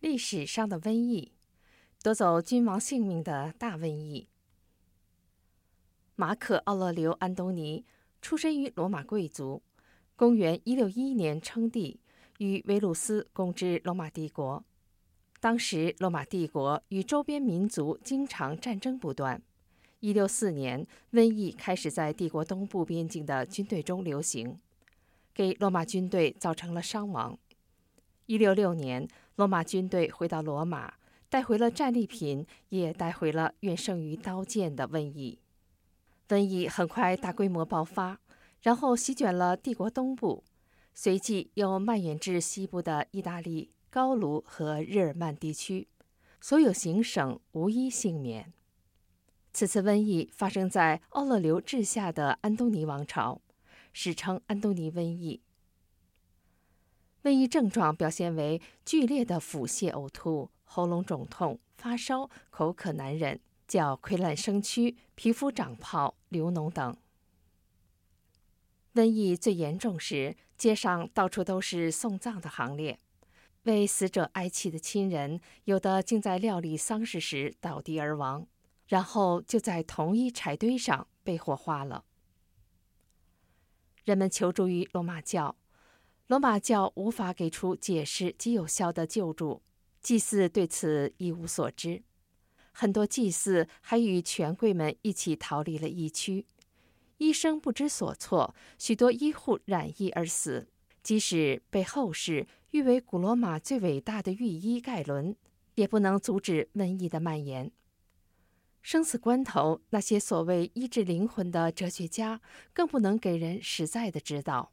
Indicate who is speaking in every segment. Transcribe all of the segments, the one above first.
Speaker 1: 历史上的瘟疫，夺走君王性命的大瘟疫。马可·奥勒留·安东尼出身于罗马贵族，公元一六一年称帝，与维鲁斯共治罗马帝国。当时，罗马帝国与周边民族经常战争不断。一六四年，瘟疫开始在帝国东部边境的军队中流行，给罗马军队造成了伤亡。一六六年。罗马军队回到罗马，带回了战利品，也带回了远胜于刀剑的瘟疫。瘟疫很快大规模爆发，然后席卷了帝国东部，随即又蔓延至西部的意大利、高卢和日耳曼地区，所有行省无一幸免。此次瘟疫发生在奥勒留治下的安东尼王朝，史称安东尼瘟疫。瘟疫症状表现为剧烈的腹泻、呕吐、喉咙肿痛、发烧、口渴难忍、脚溃烂生蛆、皮肤长泡、流脓等。瘟疫最严重时，街上到处都是送葬的行列，为死者哀泣的亲人，有的竟在料理丧事时倒地而亡，然后就在同一柴堆上被火化了。人们求助于罗马教。罗马教无法给出解释及有效的救助，祭祀对此一无所知。很多祭祀还与权贵们一起逃离了疫区，医生不知所措，许多医护染疫而死。即使被后世誉为古罗马最伟大的御医盖伦，也不能阻止瘟疫的蔓延。生死关头，那些所谓医治灵魂的哲学家，更不能给人实在的指导。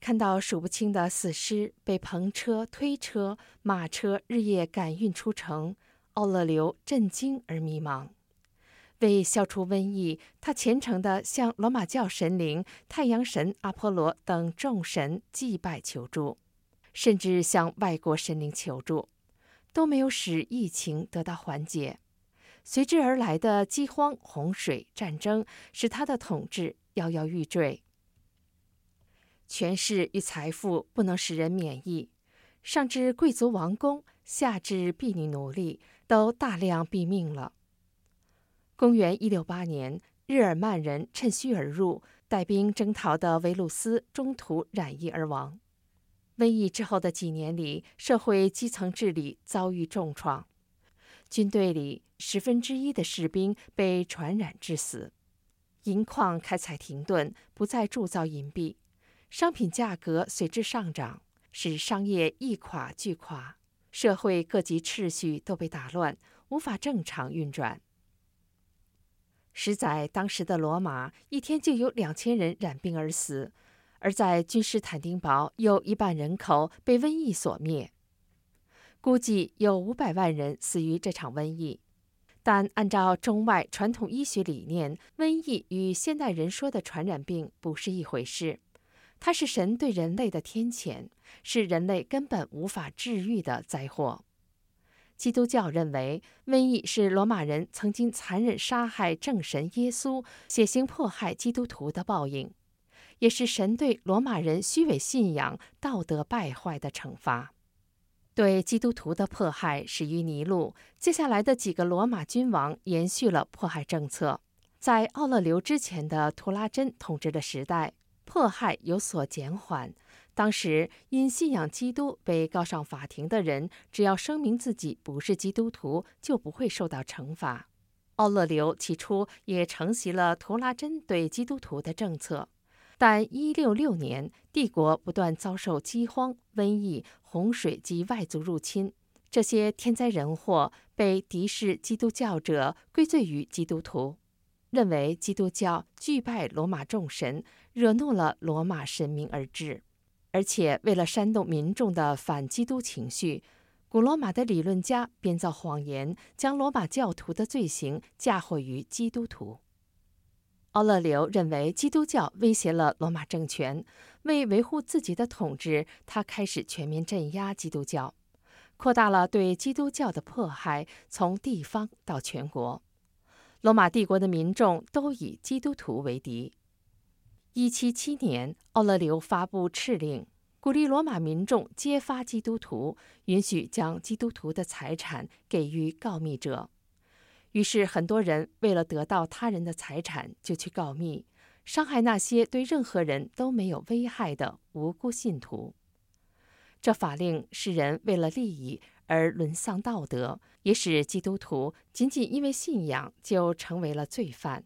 Speaker 1: 看到数不清的死尸被篷车、推车、马车日夜赶运出城，奥勒留震惊而迷茫。为消除瘟疫，他虔诚地向罗马教神灵、太阳神阿波罗等众神祭拜求助，甚至向外国神灵求助，都没有使疫情得到缓解。随之而来的饥荒、洪水、战争，使他的统治摇摇欲坠。权势与财富不能使人免疫，上至贵族王公，下至婢女奴隶，都大量毙命了。公元一六八年，日耳曼人趁虚而入，带兵征讨的维鲁斯中途染疫而亡。瘟疫之后的几年里，社会基层治理遭遇重创，军队里十分之一的士兵被传染致死，银矿开采停顿，不再铸造银币。商品价格随之上涨，使商业一垮俱垮，社会各级秩序都被打乱，无法正常运转。实在当时的罗马，一天就有两千人染病而死，而在君士坦丁堡，有一半人口被瘟疫所灭，估计有五百万人死于这场瘟疫。但按照中外传统医学理念，瘟疫与现代人说的传染病不是一回事。它是神对人类的天谴，是人类根本无法治愈的灾祸。基督教认为，瘟疫是罗马人曾经残忍杀害正神耶稣、血腥迫害基督徒的报应，也是神对罗马人虚伪信仰、道德败坏的惩罚。对基督徒的迫害始于尼禄，接下来的几个罗马君王延续了迫害政策。在奥勒留之前的图拉真统治的时代。迫害有所减缓。当时因信仰基督被告上法庭的人，只要声明自己不是基督徒，就不会受到惩罚。奥勒留起初也承袭了图拉真对基督徒的政策，但166年帝国不断遭受饥荒、瘟疫、洪水及外族入侵，这些天灾人祸被敌视基督教者归罪于基督徒。认为基督教拒拜罗马众神，惹怒了罗马神明而至，而且为了煽动民众的反基督情绪，古罗马的理论家编造谎言，将罗马教徒的罪行嫁祸于基督徒。奥勒留认为基督教威胁了罗马政权，为维护自己的统治，他开始全面镇压基督教，扩大了对基督教的迫害，从地方到全国。罗马帝国的民众都以基督徒为敌。一七七年，奥勒留发布敕令，鼓励罗马民众揭发基督徒，允许将基督徒的财产给予告密者。于是，很多人为了得到他人的财产，就去告密，伤害那些对任何人都没有危害的无辜信徒。这法令使人为了利益而沦丧道德，也使基督徒仅仅因为信仰就成为了罪犯。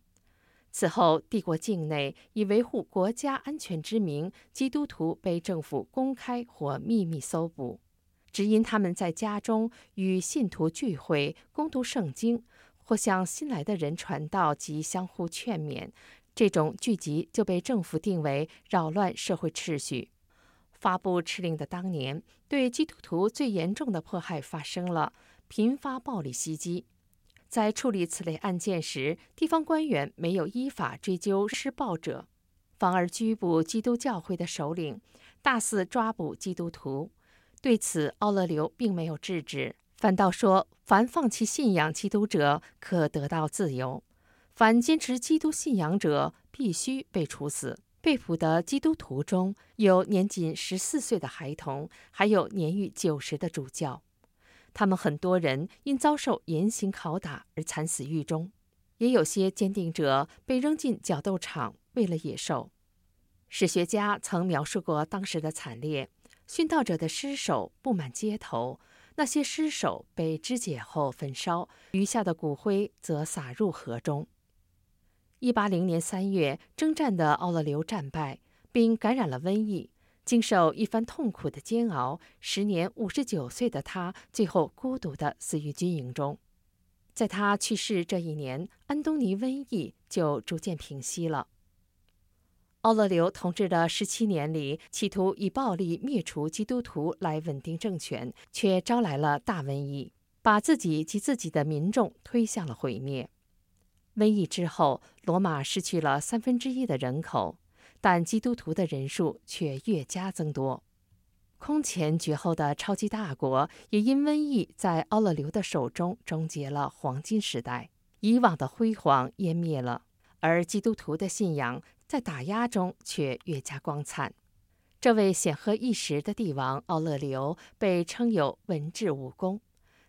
Speaker 1: 此后，帝国境内以维护国家安全之名，基督徒被政府公开或秘密搜捕，只因他们在家中与信徒聚会、攻读圣经，或向新来的人传道及相互劝勉。这种聚集就被政府定为扰乱社会秩序。发布敕令的当年，对基督徒最严重的迫害发生了，频发暴力袭击。在处理此类案件时，地方官员没有依法追究施暴者，反而拘捕基督教会的首领，大肆抓捕基督徒。对此，奥勒留并没有制止，反倒说：凡放弃信仰基督者可得到自由，凡坚持基督信仰者必须被处死。被捕的基督徒中有年仅十四岁的孩童，还有年逾九十的主教。他们很多人因遭受严刑拷打而惨死狱中，也有些坚定者被扔进角斗场喂了野兽。史学家曾描述过当时的惨烈：殉道者的尸首布满街头，那些尸首被肢解后焚烧，余下的骨灰则撒入河中。一八零年三月，征战的奥勒留战败，并感染了瘟疫。经受一番痛苦的煎熬，时年五十九岁的他最后孤独地死于军营中。在他去世这一年，安东尼瘟疫就逐渐平息了。奥勒留统治的十七年里，企图以暴力灭除基督徒来稳定政权，却招来了大瘟疫，把自己及自己的民众推向了毁灭。瘟疫之后，罗马失去了三分之一的人口。但基督徒的人数却越加增多，空前绝后的超级大国也因瘟疫在奥勒留的手中终结了黄金时代，以往的辉煌湮灭了，而基督徒的信仰在打压中却越加光灿。这位显赫一时的帝王奥勒留被称有文治武功，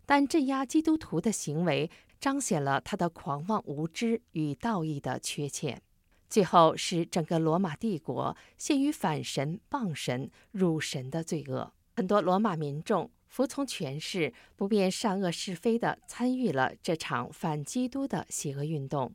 Speaker 1: 但镇压基督徒的行为彰显了他的狂妄无知与道义的缺陷。最后使整个罗马帝国陷于反神、谤神、辱神的罪恶。很多罗马民众服从权势，不辨善恶是非地参与了这场反基督的邪恶运动。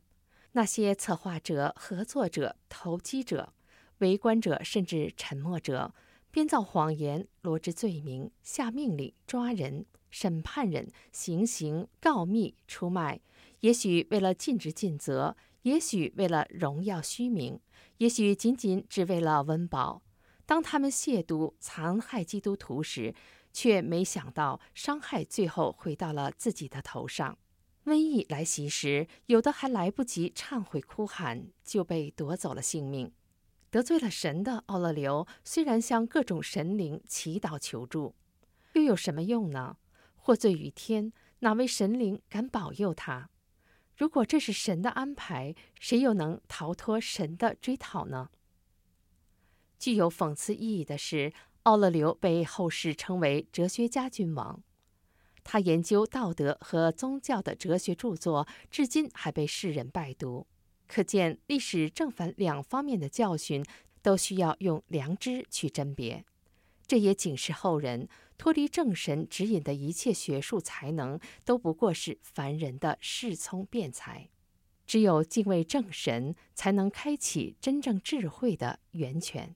Speaker 1: 那些策划者、合作者、投机者、围观者，甚至沉默者，编造谎言、罗织罪名、下命令、抓人、审判人、行刑、告密、出卖，也许为了尽职尽责。也许为了荣耀虚名，也许仅仅只为了温饱。当他们亵渎、残害基督徒时，却没想到伤害最后回到了自己的头上。瘟疫来袭时，有的还来不及忏悔哭喊，就被夺走了性命。得罪了神的奥勒留，虽然向各种神灵祈祷求助，又有什么用呢？获罪于天，哪位神灵敢保佑他？如果这是神的安排，谁又能逃脱神的追讨呢？具有讽刺意义的是，奥勒留被后世称为哲学家君王。他研究道德和宗教的哲学著作，至今还被世人拜读。可见，历史正反两方面的教训，都需要用良知去甄别。这也警示后人。脱离正神指引的一切学术才能，都不过是凡人的恃聪辩才。只有敬畏正神，才能开启真正智慧的源泉。